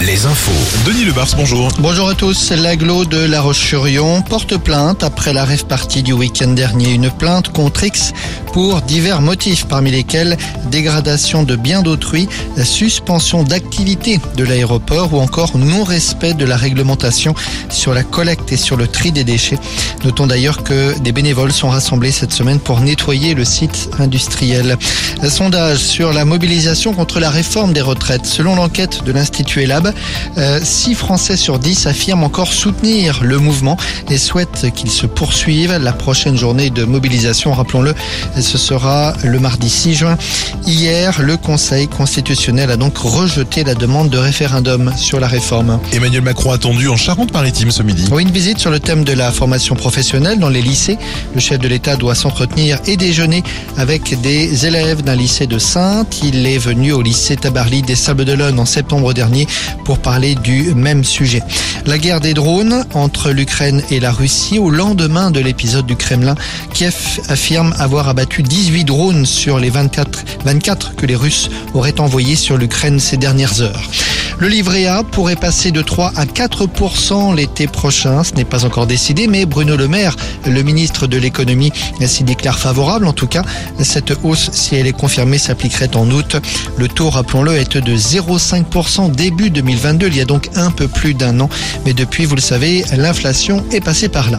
les infos. Denis Lebars, bonjour. Bonjour à tous. L'aglo de La Roche-sur-Yon porte plainte après la rêve partie du week-end dernier. Une plainte contre X pour divers motifs, parmi lesquels dégradation de biens d'autrui, suspension d'activité de l'aéroport ou encore non-respect de la réglementation sur la collecte et sur le tri des déchets. Notons d'ailleurs que des bénévoles sont rassemblés cette semaine pour nettoyer le site industriel. Un sondage sur la mobilisation contre la réforme des retraites. Selon l'enquête de l'Institut Elab, 6 euh, Français sur 10 affirment encore soutenir le mouvement et souhaitent qu'il se poursuive. La prochaine journée de mobilisation, rappelons-le, ce sera le mardi 6 juin. Hier, le Conseil constitutionnel a donc rejeté la demande de référendum sur la réforme. Emmanuel Macron attendu en Charente-Maritime ce midi. Oui, une visite sur le thème de la formation professionnelle dans les lycées. Le chef de l'État doit s'entretenir et déjeuner avec des élèves d'un lycée de Sainte. Il est venu au lycée Tabarly des Sables d'Olonne en septembre dernier pour parler du même sujet. La guerre des drones entre l'Ukraine et la Russie au lendemain de l'épisode du Kremlin. Kiev affirme avoir abattu 18 drones sur les 24, 24 que les Russes auraient envoyés sur l'Ukraine ces dernières heures. Le livret A pourrait passer de 3 à 4% l'été prochain. Ce n'est pas encore décidé, mais Bruno Le Maire, le ministre de l'économie, s'y déclare favorable. En tout cas, cette hausse, si elle est confirmée, s'appliquerait en août. Le taux, rappelons-le, est de 0,5% début 2022. Il y a donc un peu plus d'un an. Mais depuis, vous le savez, l'inflation est passée par là.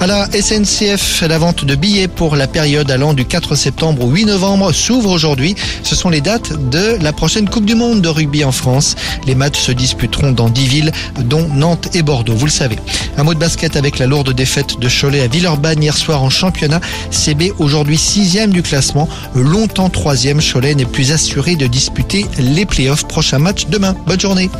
À la SNCF, la vente de billets pour la période allant du 4 septembre au 8 novembre s'ouvre aujourd'hui. Ce sont les dates de la prochaine Coupe du Monde de rugby en France. Matchs se disputeront dans 10 villes, dont Nantes et Bordeaux, vous le savez. Un mot de basket avec la lourde défaite de Cholet à Villeurbanne hier soir en championnat. CB aujourd'hui sixième du classement, longtemps troisième. Cholet n'est plus assuré de disputer les playoffs. Prochain match demain. Bonne journée.